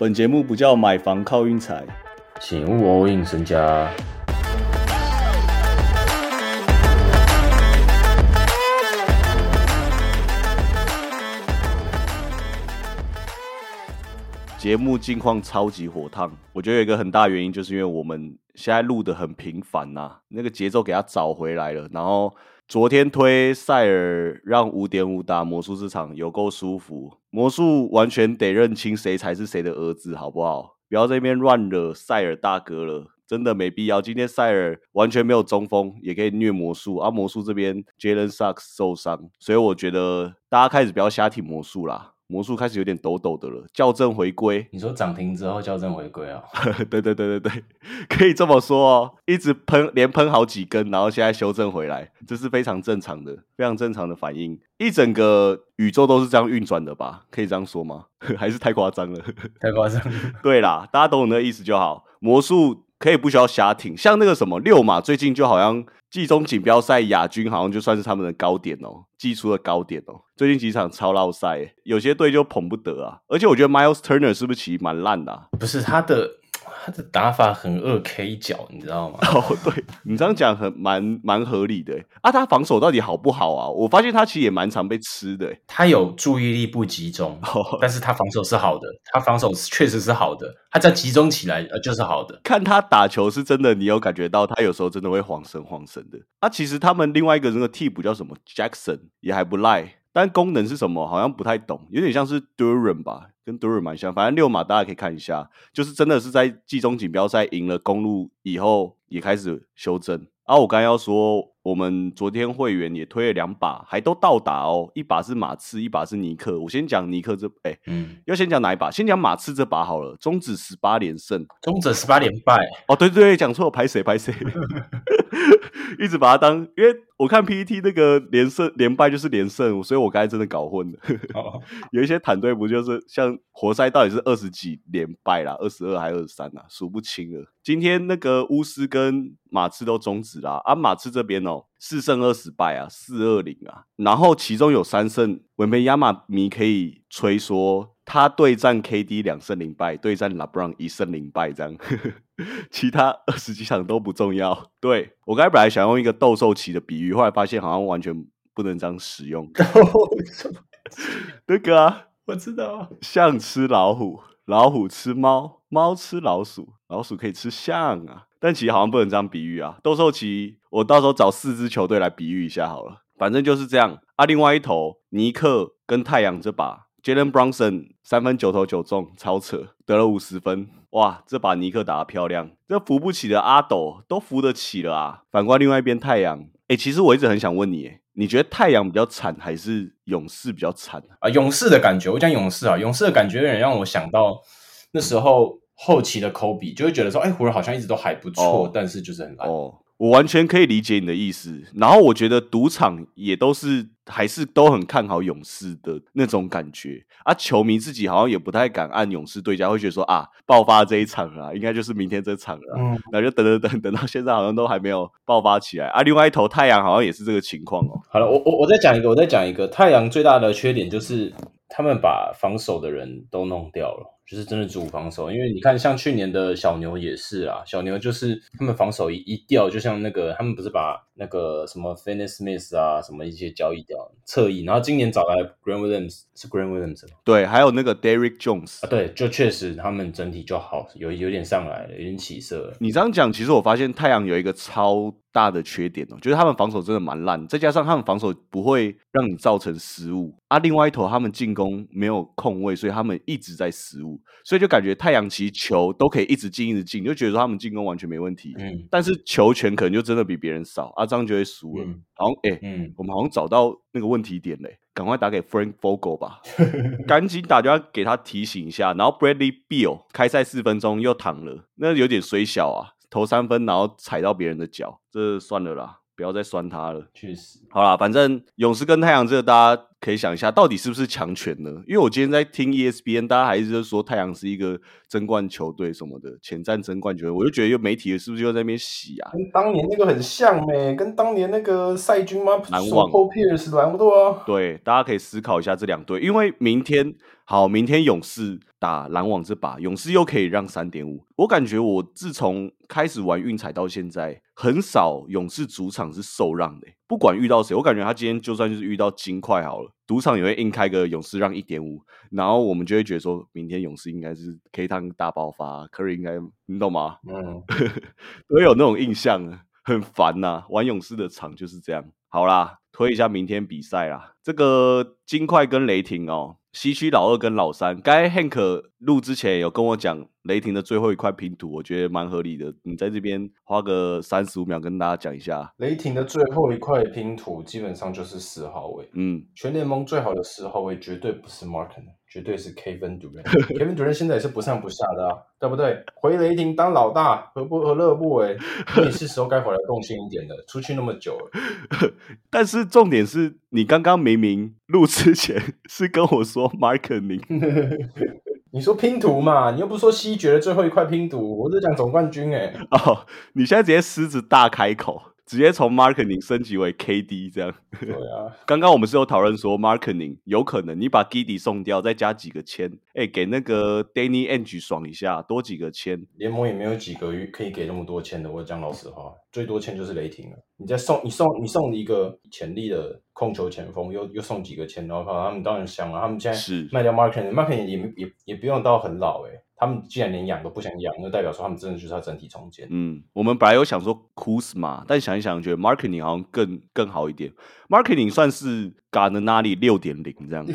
本节目不叫买房靠运财，请勿 all in 身家。节目近况超级火烫，我觉得有一个很大原因，就是因为我们现在录的很频繁呐、那个节奏给它找回来了。然后昨天推塞尔让五点五打魔术市场有够舒服，魔术完全得认清谁才是谁的儿子，好不好？不要在那边乱惹塞尔大哥了。真的没必要。今天塞尔完全没有中锋，也可以虐魔术啊。魔术这边 Jalen Sucks 受伤，所以我觉得大家开始不要瞎挺魔术啦。魔术开始有点抖抖的了，校正回归。你说涨停之后校正回归啊？对对对对对，可以这么说哦。一直喷，连喷好几根，然后现在修正回来，这是非常正常的，非常正常的反应。一整个宇宙都是这样运转的吧？可以这样说吗？还是太夸张了？太夸张。对啦，大家懂我那个意思就好。魔术可以不需要瞎挺，像那个什么六马，最近就好像季中锦标赛亚军，好像就算是他们的高点哦，季初的高点哦。最近几场超闹赛，有些队就捧不得啊。而且我觉得 Miles Turner 是不是其实蛮烂的、啊？不是他的他的打法很二 K 脚，你知道吗？哦，对你这样讲很蛮蛮合理的欸啊。他防守到底好不好啊？我发现他其实也蛮常被吃的欸。他有注意力不集中，哦但是他防守是好的，他防守确实是好的，他只要集中起来呃就是好的。看他打球是真的，你有感觉到他有时候真的会晃神晃神的。啊，其实他们另外一个那个替补叫什么 Jackson 也还不赖，但功能是什么好像不太懂，有点像是 Duran 吧，跟 Duran 蛮像。反正六马大家可以看一下，就是真的是在季中锦标赛赢了公路以后，也开始修正。啊，我刚刚要说，我们昨天会员也推了两把，还都到达哦。一把是马刺，一把是尼克。我先讲尼克这，哎、嗯，要先讲哪一把？先讲马刺这把好了，终止十八连胜。终止十八连败，哦，对对对，讲错，拍谁拍谁，一直把它当，因为我看 PPT 那个连胜连败就是连胜，所以我刚才真的搞混了。哦，有一些团队不就是像活塞到底是二十几连败啦，二十二还二十三啊，数不清了。今天那个巫师跟马刺都终止啦，啊，马刺这边哦四胜二十败啊，四二零啊，然后其中有三胜，文培亚马迷可以吹说他对战 KD 两胜零败，对战 LeBron 一胜零败这样。其他二十几场都不重要。对我刚才本来想用一个斗兽棋的比喻，后来发现好像完全不能这样使用。那个啊，我知道，象吃老虎，老虎吃猫，猫吃老鼠，老鼠可以吃象啊。但其实好像不能这样比喻啊。斗兽棋，我到时候找四支球队来比喻一下好了。反正就是这样啊。另外一头，尼克跟太阳这把，Jalen Brunson 三分九投九中，超扯，得了五十分。哇，这把尼克打得漂亮，这扶不起的阿斗都扶得起了啊。反观另外一边太阳，哎、其实我一直很想问你，诶你觉得太阳比较惨，还是勇士比较惨啊？啊，勇士的感觉，我讲勇士啊，勇士的感觉有点让我想到那时候后期的科比，就会觉得说，哎，湖人好像一直都还不错，哦但是就是很烂。哦，我完全可以理解你的意思。然后我觉得赌场也都是还是都很看好勇士的那种感觉啊，球迷自己好像也不太敢按勇士对家，会觉得说啊，爆发这一场啊，应该就是明天这场了啊、嗯，然后就等等等等到现在好像都还没有爆发起来啊。另外一头太阳好像也是这个情况哦。好了，我我我再讲一个，我再讲一个，太阳最大的缺点就是他们把防守的人都弄掉了。就是真的主防守，因为你看，像去年的小牛也是啊，小牛就是他们防守一一掉，就像那个他们不是把那个什么 f i n n y Smith 啊什么一些交易掉侧翼，然后今年找来 Grant Williams 是 Grant Williams 吗？对，还有那个 Derrick Jones 啊，对，就确实他们整体就好，有有点上来了，有点起色了。你这样讲，其实我发现太阳有一个超大的缺点哦，就是他们防守真的蛮烂，再加上他们防守不会让你造成失误啊。另外一头他们进攻没有空位，所以他们一直在失误，所以就感觉太阳其实球都可以一直进一直进，就觉得说他们进攻完全没问题。嗯但是球权可能就真的比别人少啊，这样就会输了。嗯好像哎、嗯，我们好像找到那个问题点嘞，赶快打给 Frank Vogel 吧，赶紧打电话给他提醒一下。然后 Bradley Beal 开赛四分钟又躺了，那有点水小啊，投三分然后踩到别人的脚，这算了啦，不要再酸他了。确实，好啦，反正勇士跟太阳这个大家可以想一下，到底是不是强权呢？因为我今天在听 ESPN，大家还是说太阳是一个争冠球队什么的，潜在争冠球队，我就觉得又媒体是不是又在那边洗啊？跟当年那个很像没？跟当年那个赛军吗？篮网 Pierce 篮不多啊？对，大家可以思考一下这两队，因为明天。好，明天勇士打篮网这把，勇士又可以让三点五。我感觉我自从开始玩运彩到现在，很少勇士主场是受让的。不管遇到谁，我感觉他今天就算就是遇到金块好了，赌场也会硬开个勇士让一点五，然后我们就会觉得说明天勇士应该是 K 汤大爆发，Curry 应该你懂吗？嗯，都有那种印象，很烦呐。玩勇士的场就是这样。好啦，推一下明天比赛啦，这个金块跟雷霆哦。西区老二跟老三，该 Hank 录之前有跟我讲雷霆的最后一块拼图，我觉得蛮合理的。你在这边花个三十五秒跟大家讲一下，雷霆的最后一块拼图基本上就是四号位。嗯，全联盟最好的四号位绝对不是 Marken。绝对是 Kevin Durant，Kevin Durant 现在也是不上不下的啊，对不对？回雷霆当老大，何不何乐不为？你是时候该回来贡献一点的，出去那么久了。但是重点是你刚刚明明录之前 是跟我说 Marketing，你说拼图嘛？你又不是说西决的最后一块拼图，我是讲总冠军哎。哦，你现在直接狮子大开口。直接从 marketing 升级为 KD 这样。对啊，刚刚我们是有讨论说 marketing 有可能你把 Giddy 送掉，再加几个签，哎，给那个 Danny Ange 爽一下，多几个签。联盟也没有几个可以给那么多签的，我讲老实话，最多签就是雷霆了。你再送你送你送一个潜力的控球前锋，又又送几个签，然后他们当然香了。他们现在是卖掉 marketing，marketing 也也也不用到很老哎。他们既然连养都不想养，那代表说他们真的就是要整体重建。嗯，我们本来有想说 Kuzma，但想一想觉得 marketing 好像更更好一点。marketing 算是 Garneri 六点零这样，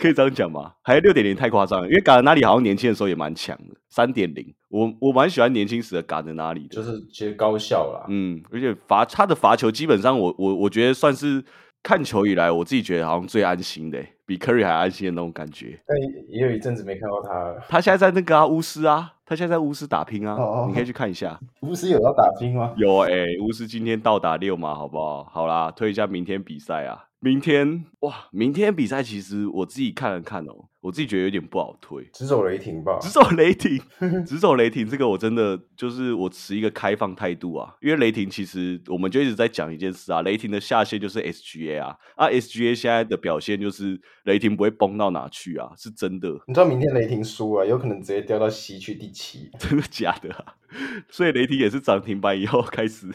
可以这样讲吗？还是六点零太夸张了？因为 Garneri 好像年轻的时候也蛮强的，三点零。我我蛮喜欢年轻时的 Garneri 的，就是其实高效啦。嗯，而且罚他的罚球基本上，我我我觉得算是。看球以来，我自己觉得好像最安心的，比 Curry 还安心的那种感觉。但也有一阵子没看到他了。他现在在那个啊，巫师啊，他现在在巫师打拼啊，你可以去看一下。巫师有要打拼吗？有哎，巫师今天到达六嘛，好不好？好啦，推一下明天比赛啊。明天哇，明天比赛其实我自己看了看哦。我自己觉得有点不好推，直走雷霆吧。直走雷霆，直走雷霆，这个我真的就是我持一个开放态度啊。因为雷霆其实我们就一直在讲一件事啊，雷霆的下限就是 SGA 啊，啊 SGA 现在的表现就是雷霆不会崩到哪去啊，是真的。你知道明天雷霆输了，有可能直接掉到西区第七，真的假的啊？所以雷霆也是涨停板以后开始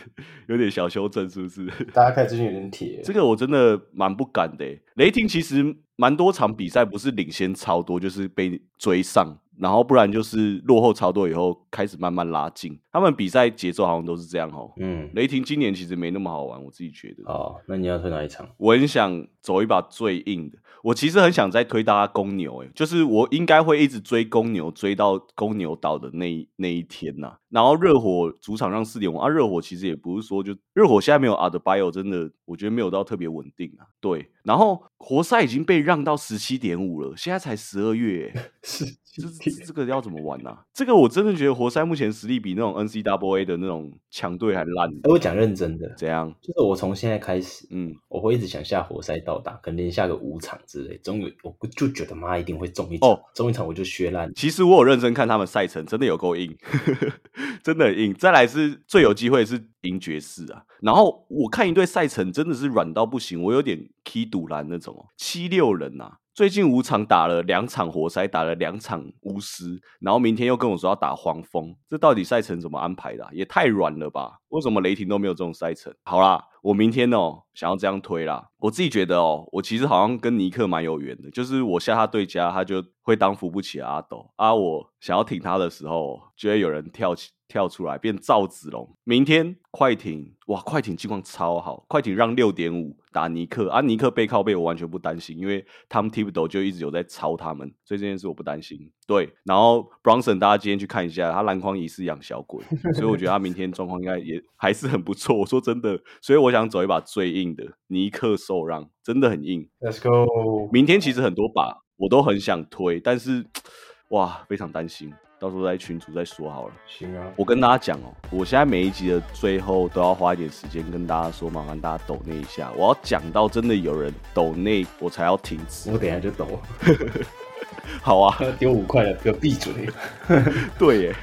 有点小修正，是不是？大家看最近有点铁，这个我真的蛮不敢的。雷霆其实。蛮多场比赛不是领先超多，就是被追上，然后不然就是落后超多以后开始慢慢拉近。他们比赛节奏好像都是这样哦。嗯，雷霆今年其实没那么好玩，我自己觉得。哦，那你要推哪一场？我很想走一把最硬的。我其实很想再推大家公牛，哎，就是我应该会一直追公牛，追到公牛倒的那那一天呐。然后热火主场让四点五啊，热火其实也不是说就热火现在没有阿德巴约，真的我觉得没有到特别稳定啊。对，然后活塞已经被让到十七点五了，现在才十二月，是，这这个要怎么玩呢？这个我真的觉得活塞目前实力比那种 N C W A 的那种强队还烂。哎，我讲认真的，怎样？就是我从现在开始，嗯，我会一直想下活塞到达，可能连下个五场之类，终于我就觉得妈一定会中一场，哦中一场我就削烂。其实我有认真看他们赛程，真的有够硬。真的硬，再来是最有机会是赢爵士啊。然后我看一队赛程真的是软到不行，我有点 K 赌篮那种哦七六人呐。最近五场打了两场活塞，打了两场巫师，然后明天又跟我说要打黄蜂，这到底赛程怎么安排的？也太软了吧？为什么雷霆都没有这种赛程？好啦，我明天哦想要这样推啦。我自己觉得哦，我其实好像跟尼克蛮有缘的，就是我下他对家，他就会当扶不起阿斗啊。我想要挺他的时候，就会有人跳起。跳出来变赵子龙，明天快艇哇，快艇情况超好，快艇让六点五打尼克，啊尼克背靠背我完全不担心，因为他们 Tibdo 就一直有在抄他们，所以这件事我不担心。对，然后 Bronson 大家今天去看一下，他篮筐疑似养小鬼，所以我觉得他明天状况应该也还是很不错。我说真的，所以我想走一把最硬的尼克受让，真的很硬。Let's go，明天其实很多把我都很想推，但是。哇，非常担心。到时候在群组再说好了。行啊，我跟大家讲哦，我现在每一集的最后都要花一点时间跟大家说，麻烦大家抖那一下。我要讲到真的有人抖那，我才要停止。我等一下就抖，好啊，丢五块了，给我闭嘴。对耶。